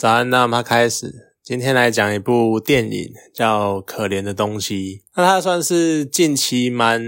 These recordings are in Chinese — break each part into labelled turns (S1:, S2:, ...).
S1: 早安，那么开始。今天来讲一部电影，叫《可怜的东西》。那它算是近期蛮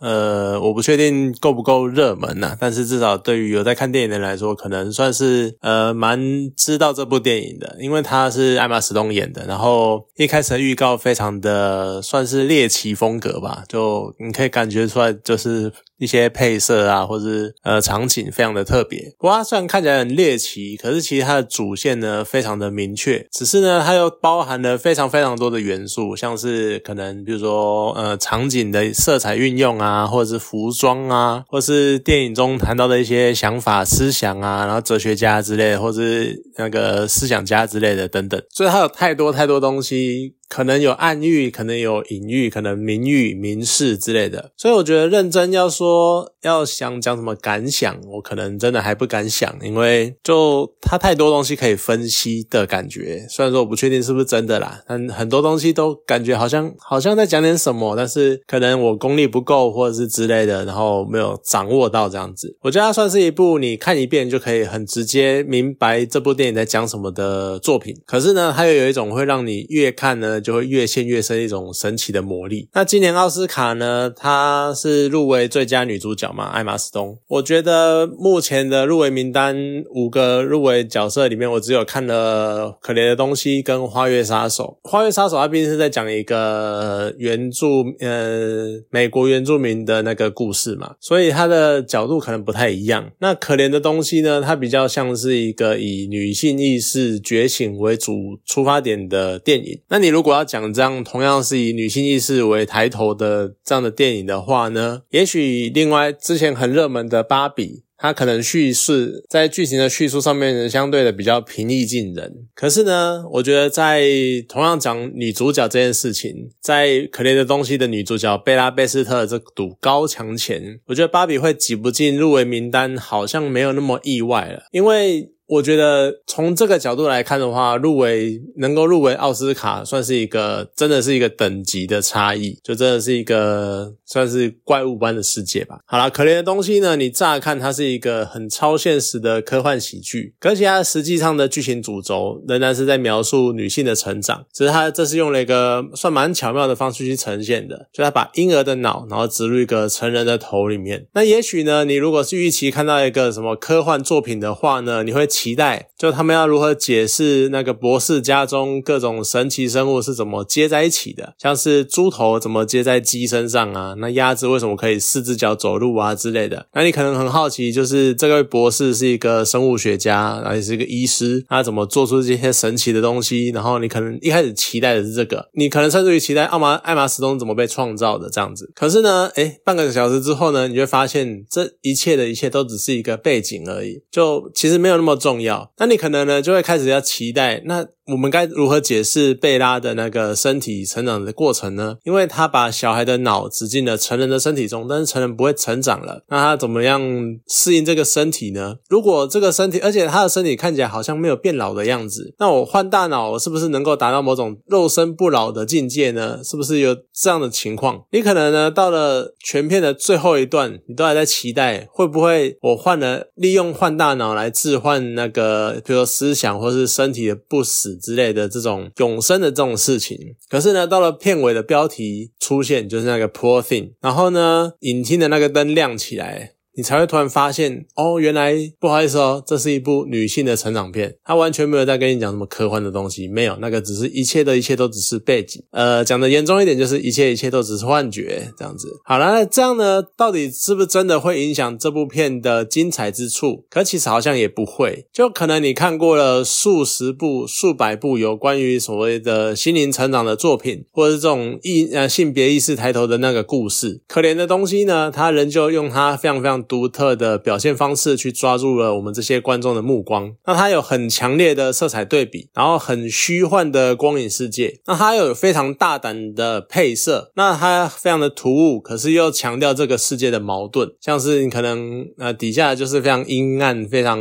S1: 呃，我不确定够不够热门呐。但是至少对于有在看电影的人来说，可能算是呃蛮知道这部电影的，因为它是艾玛史东演的。然后一开始的预告非常的算是猎奇风格吧，就你可以感觉出来，就是一些配色啊，或是呃场景非常的特别。不过它虽然看起来很猎奇，可是其实它的主线呢非常的明确，只是呢它又包含了非常非常多的元素，像是可能。比如说，呃，场景的色彩运用啊，或者是服装啊，或是电影中谈到的一些想法、思想啊，然后哲学家之类，或是那个思想家之类的等等，所以它有太多太多东西。可能有暗喻，可能有隐喻，可能明喻、明示之类的，所以我觉得认真要说要想讲什么感想，我可能真的还不敢想，因为就它太多东西可以分析的感觉。虽然说我不确定是不是真的啦，但很多东西都感觉好像好像在讲点什么，但是可能我功力不够或者是之类的，然后没有掌握到这样子。我觉得它算是一部你看一遍就可以很直接明白这部电影在讲什么的作品。可是呢，它又有一种会让你越看呢。就会越陷越深一种神奇的魔力。那今年奥斯卡呢？她是入围最佳女主角嘛？艾玛斯东。我觉得目前的入围名单五个入围角色里面，我只有看了《可怜的东西》跟《花月杀手》。《花月杀手》它毕竟是在讲一个原住呃美国原住民的那个故事嘛，所以它的角度可能不太一样。那《可怜的东西》呢？它比较像是一个以女性意识觉醒为主出发点的电影。那你如如果要讲这样同样是以女性意识为抬头的这样的电影的话呢，也许另外之前很热门的《芭比》，它可能叙事在剧情的叙述上面相对的比较平易近人。可是呢，我觉得在同样讲女主角这件事情，在可怜的东西的女主角贝拉贝斯特这堵高墙前，我觉得《芭比》会挤不进入围名单，好像没有那么意外了，因为。我觉得从这个角度来看的话，入围能够入围奥斯卡，算是一个真的是一个等级的差异，就真的是一个算是怪物般的世界吧。好了，可怜的东西呢，你乍看它是一个很超现实的科幻喜剧，而且它实际上的剧情主轴仍然是在描述女性的成长，只是它这是用了一个算蛮巧妙的方式去呈现的，就它把婴儿的脑，然后植入一个成人的头里面。那也许呢，你如果是预期看到一个什么科幻作品的话呢，你会。期待就他们要如何解释那个博士家中各种神奇生物是怎么接在一起的，像是猪头怎么接在鸡身上啊？那鸭子为什么可以四只脚走路啊之类的？那你可能很好奇，就是这位博士是一个生物学家，然后也是一个医师，他怎么做出这些神奇的东西？然后你可能一开始期待的是这个，你可能甚至于期待奥马艾玛斯通怎么被创造的这样子。可是呢，诶，半个小时之后呢，你会发现这一切的一切都只是一个背景而已，就其实没有那么。重要，那你可能呢就会开始要期待那。我们该如何解释贝拉的那个身体成长的过程呢？因为他把小孩的脑植进了成人的身体中，但是成人不会成长了，那他怎么样适应这个身体呢？如果这个身体，而且他的身体看起来好像没有变老的样子，那我换大脑我是不是能够达到某种肉身不老的境界呢？是不是有这样的情况？你可能呢到了全片的最后一段，你都还在期待会不会我换了利用换大脑来置换那个，比如说思想或是身体的不死。之类的这种永生的这种事情，可是呢，到了片尾的标题出现，就是那个 poor thing，然后呢，影厅的那个灯亮起来。你才会突然发现，哦，原来不好意思哦，这是一部女性的成长片，它完全没有在跟你讲什么科幻的东西，没有，那个只是一切的一切都只是背景，呃，讲的严重一点就是一切一切都只是幻觉，这样子。好了，那这样呢，到底是不是真的会影响这部片的精彩之处？可其实好像也不会，就可能你看过了数十部、数百部有关于所谓的心灵成长的作品，或者是这种意呃性别意识抬头的那个故事，可怜的东西呢，它仍旧用它非常非常。独特的表现方式去抓住了我们这些观众的目光。那它有很强烈的色彩对比，然后很虚幻的光影世界。那它有非常大胆的配色，那它非常的突兀，可是又强调这个世界的矛盾。像是你可能呃底下就是非常阴暗、非常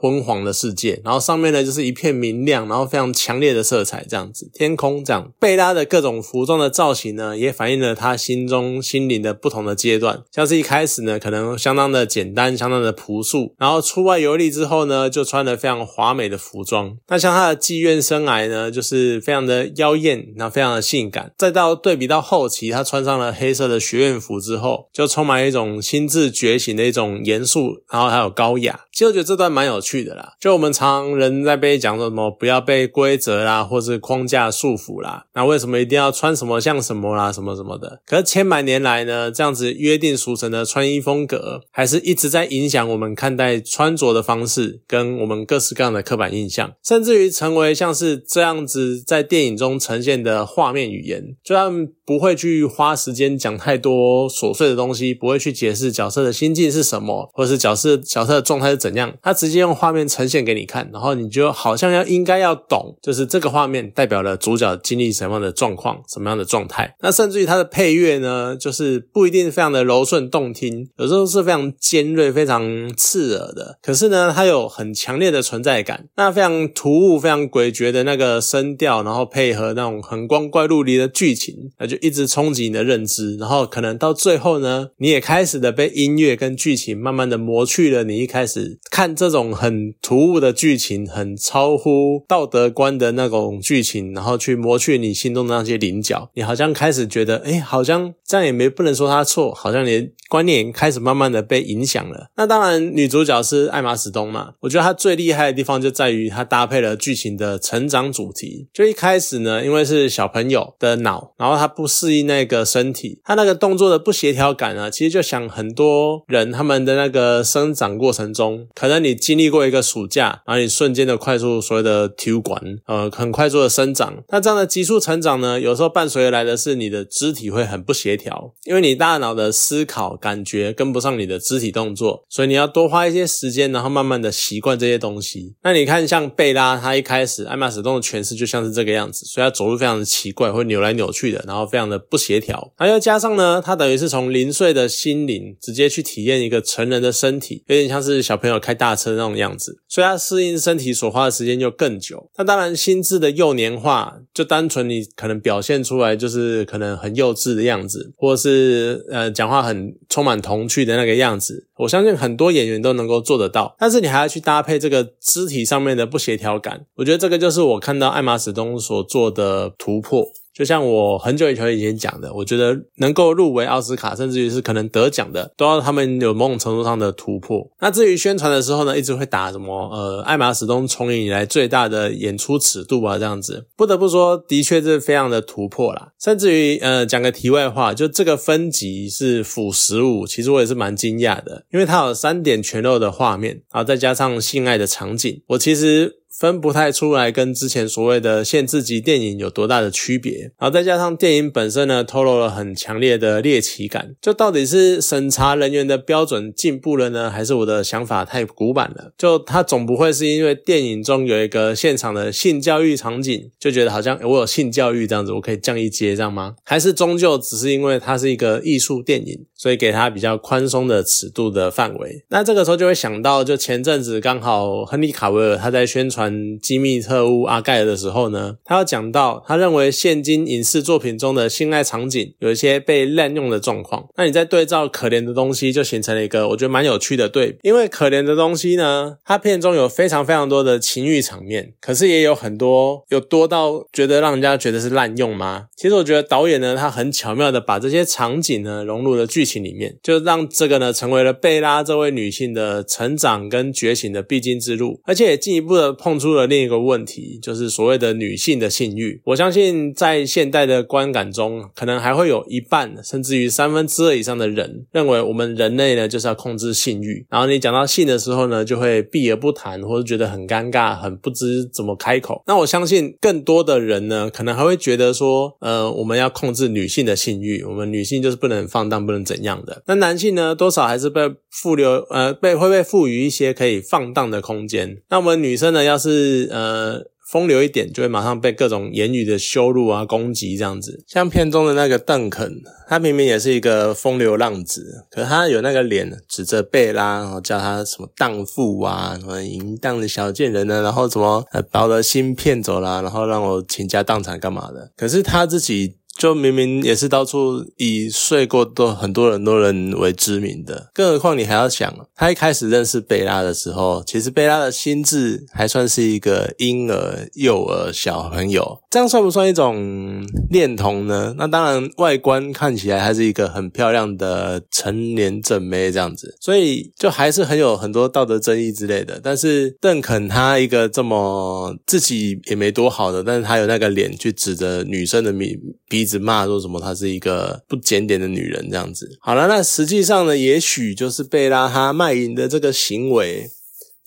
S1: 昏黄的世界，然后上面呢就是一片明亮，然后非常强烈的色彩这样子。天空这样，贝拉的各种服装的造型呢，也反映了他心中心灵的不同的阶段。像是一开始呢，可能相当。当的简单，相当的朴素。然后出外游历之后呢，就穿的非常华美的服装。那像他的妓院生涯呢，就是非常的妖艳，然后非常的性感。再到对比到后期，他穿上了黑色的学院服之后，就充满一种心智觉醒的一种严肃，然后还有高雅。其实我觉得这段蛮有趣的啦。就我们常人在被讲什么不要被规则啦，或是框架束缚啦，那为什么一定要穿什么像什么啦，什么什么的？可是千百年来呢，这样子约定俗成的穿衣风格，还是一直在影响我们看待穿着的方式，跟我们各式各样的刻板印象，甚至于成为像是这样子在电影中呈现的画面语言，就他们不会去花时间讲太多琐碎的东西，不会去解释角色的心境是什么，或是角色角色的状态是怎怎样，他直接用画面呈现给你看，然后你就好像要应该要懂，就是这个画面代表了主角经历什么样的状况，什么样的状态。那甚至于它的配乐呢，就是不一定非常的柔顺动听，有时候是非常尖锐、非常刺耳的。可是呢，它有很强烈的存在感，那非常突兀、非常诡谲的那个声调，然后配合那种很光怪陆离的剧情，那就一直冲击你的认知。然后可能到最后呢，你也开始的被音乐跟剧情慢慢的磨去了你一开始看这种很突兀的剧情、很超乎道德观的那种剧情，然后去磨去你心中的那些棱角。你好像开始觉得，哎，好像这样也没不能说他错，好像连观念开始慢慢的被影响了。那当然，女主角是艾玛史东嘛，我觉得她最厉害的地方就在于她搭配了剧情的成长主题。就一开始呢，因为是小朋友的脑，然后她不适应那个身体，她那个动作的不协调感啊，其实就想很多人他们的那个生长过程中可能你经历过一个暑假，然后你瞬间的快速所谓的体育馆，呃，很快速的生长。那这样的急速成长呢，有时候伴随而来的是你的肢体会很不协调，因为你大脑的思考感觉跟不上你的肢体动作，所以你要多花一些时间，然后慢慢的习惯这些东西。那你看，像贝拉，他一开始艾玛史东的诠释就像是这个样子，所以他走路非常的奇怪，会扭来扭去的，然后非常的不协调。还要加上呢，他等于是从零岁的心灵直接去体验一个成人的身体，有点像是小朋友有开大车那种样子，所以他适应身体所花的时间就更久。那当然，心智的幼年化，就单纯你可能表现出来就是可能很幼稚的样子，或是呃讲话很充满童趣的那个样子。我相信很多演员都能够做得到，但是你还要去搭配这个肢体上面的不协调感。我觉得这个就是我看到艾玛史东所做的突破。就像我很久以前以前讲的，我觉得能够入围奥斯卡，甚至于是可能得奖的，都要他们有某种程度上的突破。那至于宣传的时候呢，一直会打什么呃艾玛史东从影以来最大的演出尺度啊，这样子，不得不说，的确是非常的突破啦。甚至于呃讲个题外话，就这个分级是辅十五，其实我也是蛮惊讶的，因为它有三点全露的画面，然后再加上性爱的场景，我其实。分不太出来跟之前所谓的限制级电影有多大的区别，然后再加上电影本身呢，透露了很强烈的猎奇感，就到底是审查人员的标准进步了呢，还是我的想法太古板了？就他总不会是因为电影中有一个现场的性教育场景，就觉得好像我有性教育这样子，我可以降一阶这样吗？还是终究只是因为它是一个艺术电影，所以给他比较宽松的尺度的范围？那这个时候就会想到，就前阵子刚好亨利卡维尔他在宣传。机密特务阿盖尔的时候呢，他要讲到，他认为现今影视作品中的性爱场景有一些被滥用的状况。那你在对照可怜的东西，就形成了一个我觉得蛮有趣的对比。因为可怜的东西呢，它片中有非常非常多的情欲场面，可是也有很多有多到觉得让人家觉得是滥用吗？其实我觉得导演呢，他很巧妙的把这些场景呢融入了剧情里面，就让这个呢成为了贝拉这位女性的成长跟觉醒的必经之路，而且也进一步的碰。出了另一个问题，就是所谓的女性的性欲。我相信在现代的观感中，可能还会有一半甚至于三分之二以上的人认为，我们人类呢就是要控制性欲。然后你讲到性的时候呢，就会避而不谈，或者觉得很尴尬，很不知怎么开口。那我相信更多的人呢，可能还会觉得说，呃，我们要控制女性的性欲，我们女性就是不能放荡，不能怎样的。那男性呢，多少还是被赋留，呃，被会被赋予一些可以放荡的空间。那我们女生呢，要是是呃风流一点，就会马上被各种言语的羞辱啊、攻击这样子。像片中的那个邓肯，他明明也是一个风流浪子，可他有那个脸指着贝拉，然后叫他什么荡妇啊、什么淫荡的小贱人呢，然后什么把我的心骗走了，然后让我倾家荡产干嘛的？可是他自己。就明明也是到处以睡过都很多很多人为知名的，更何况你还要想，他一开始认识贝拉的时候，其实贝拉的心智还算是一个婴儿、幼儿、小朋友，这样算不算一种恋童呢？那当然，外观看起来还是一个很漂亮的成年正妹这样子，所以就还是很有很多道德争议之类的。但是邓肯他一个这么自己也没多好的，但是他有那个脸去指着女生的鼻鼻。一直骂说什么她是一个不检点的女人这样子。好了，那实际上呢，也许就是贝拉她卖淫的这个行为。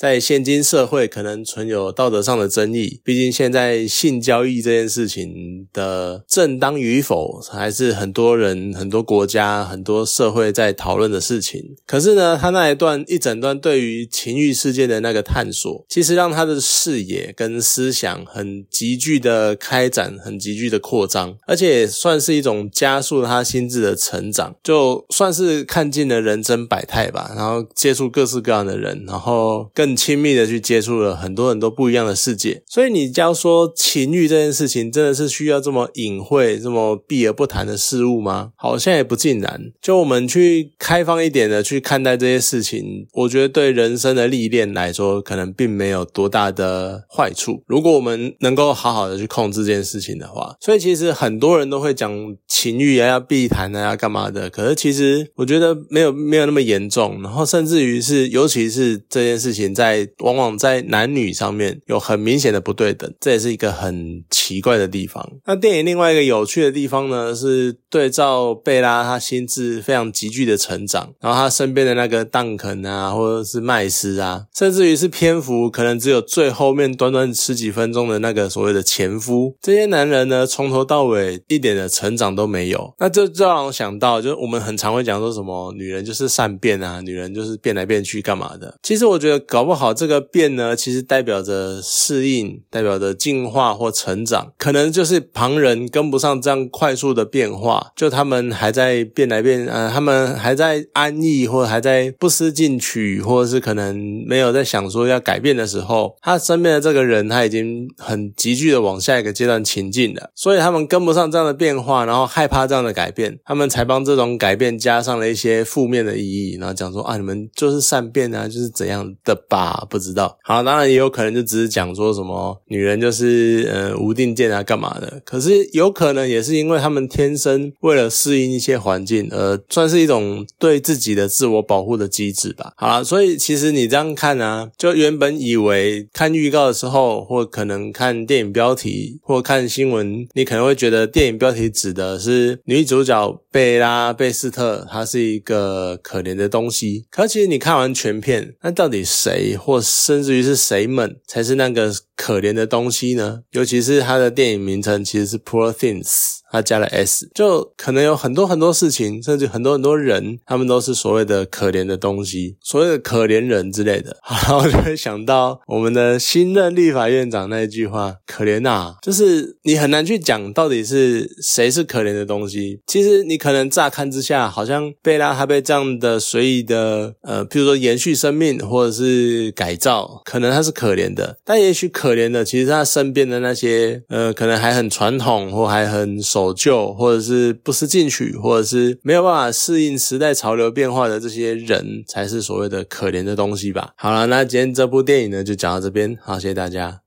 S1: 在现今社会，可能存有道德上的争议。毕竟现在性交易这件事情的正当与否，还是很多人、很多国家、很多社会在讨论的事情。可是呢，他那一段一整段对于情欲世界的那个探索，其实让他的视野跟思想很急剧的开展，很急剧的扩张，而且算是一种加速他心智的成长，就算是看尽了人生百态吧。然后接触各式各样的人，然后更。亲密的去接触了很多很多不一样的世界，所以你要说情欲这件事情真的是需要这么隐晦、这么避而不谈的事物吗？好像也不尽然。就我们去开放一点的去看待这些事情，我觉得对人生的历练来说，可能并没有多大的坏处。如果我们能够好好的去控制这件事情的话，所以其实很多人都会讲情欲啊要避谈啊要干嘛的，可是其实我觉得没有没有那么严重，然后甚至于是尤其是这件事情在。往往在男女上面有很明显的不对等，这也是一个很奇怪的地方。那电影另外一个有趣的地方呢，是对照贝拉他心智非常急剧的成长，然后他身边的那个邓肯啊，或者是麦斯啊，甚至于是篇幅可能只有最后面短短十几分钟的那个所谓的前夫，这些男人呢，从头到尾一点的成长都没有。那这就让我想到，就是我们很常会讲说什么女人就是善变啊，女人就是变来变去干嘛的。其实我觉得搞搞。不好，这个变呢，其实代表着适应，代表着进化或成长，可能就是旁人跟不上这样快速的变化，就他们还在变来变，呃，他们还在安逸，或者还在不思进取，或者是可能没有在想说要改变的时候，他身边的这个人他已经很急剧的往下一个阶段前进了，所以他们跟不上这样的变化，然后害怕这样的改变，他们才帮这种改变加上了一些负面的意义，然后讲说啊，你们就是善变啊，就是怎样的。啊，不知道。好，当然也有可能就只是讲说什么女人就是呃无定见啊，干嘛的？可是有可能也是因为他们天生为了适应一些环境，而算是一种对自己的自我保护的机制吧。好了，所以其实你这样看啊，就原本以为看预告的时候，或可能看电影标题，或看新闻，你可能会觉得电影标题指的是女主角贝拉贝斯特，她是一个可怜的东西。可其实你看完全片，那到底谁？或甚至于是谁们才是那个可怜的东西呢？尤其是他的电影名称其实是 Poor Things。他加了 s，就可能有很多很多事情，甚至很多很多人，他们都是所谓的可怜的东西，所谓的可怜人之类的。然后就会想到我们的新任立法院长那一句话：“可怜呐！”就是你很难去讲到底是谁是可怜的东西。其实你可能乍看之下，好像贝拉他被这样的随意的呃，譬如说延续生命或者是改造，可能他是可怜的。但也许可可怜的，其实他身边的那些呃，可能还很传统或还很。守旧，或者是不思进取，或者是没有办法适应时代潮流变化的这些人，才是所谓的可怜的东西吧。好了，那今天这部电影呢，就讲到这边，好，谢谢大家。